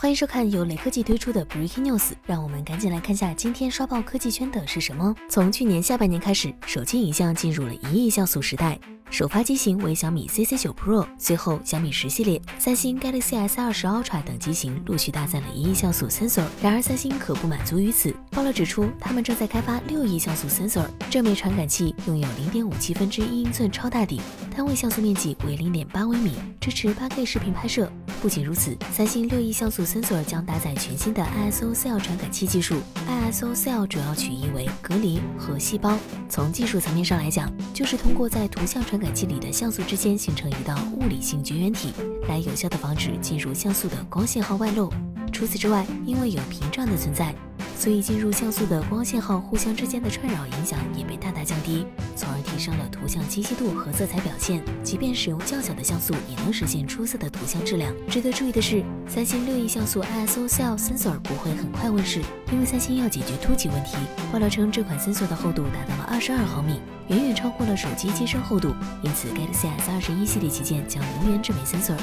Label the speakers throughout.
Speaker 1: 欢迎收看由雷科技推出的 Breaking News，让我们赶紧来看下今天刷爆科技圈的是什么。从去年下半年开始，手机影像进入了一亿像素时代。首发机型为小米 CC 九 Pro，随后小米十系列、三星 Galaxy S 二十 Ultra 等机型陆续搭载了一亿像素 sensor。然而三星可不满足于此，爆料指出他们正在开发六亿像素 sensor。这枚传感器拥有零点五七分之一英寸超大底，单位像素面积为零点八微米，支持八 K 视频拍摄。不仅如此，三星六亿像素 sensor 将搭载全新的 ISO Cell 传感器技术。ISO Cell 主要取意为隔离和细胞。从技术层面上来讲，就是通过在图像传传感器里的像素之间形成一道物理性绝缘体，来有效的防止进入像素的光信号外露。除此之外，因为有屏障的存在。所以进入像素的光信号互相之间的串扰影响也被大大降低，从而提升了图像清晰度和色彩表现。即便使用较小的像素，也能实现出色的图像质量。值得注意的是，三星六亿像素 ISO Cell Sensor 不会很快问世，因为三星要解决凸起问题。爆料称，这款 sensor 的厚度达到了二十二毫米，远远超过了手机机身厚度，因此 Galaxy S 二十一系列旗舰将无缘这枚 sensor。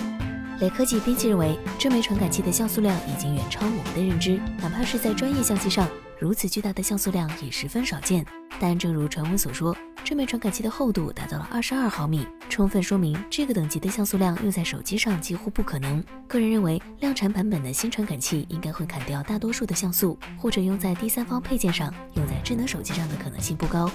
Speaker 1: 雷科技编辑认为，这枚传感器的像素量已经远超我们的认知，哪怕是在专业相机上，如此巨大的像素量也十分少见。但正如传闻所说，这枚传感器的厚度达到了二十二毫米，充分说明这个等级的像素量用在手机上几乎不可能。个人认为，量产版本的新传感器应该会砍掉大多数的像素，或者用在第三方配件上，用在智能手机上的可能性不高。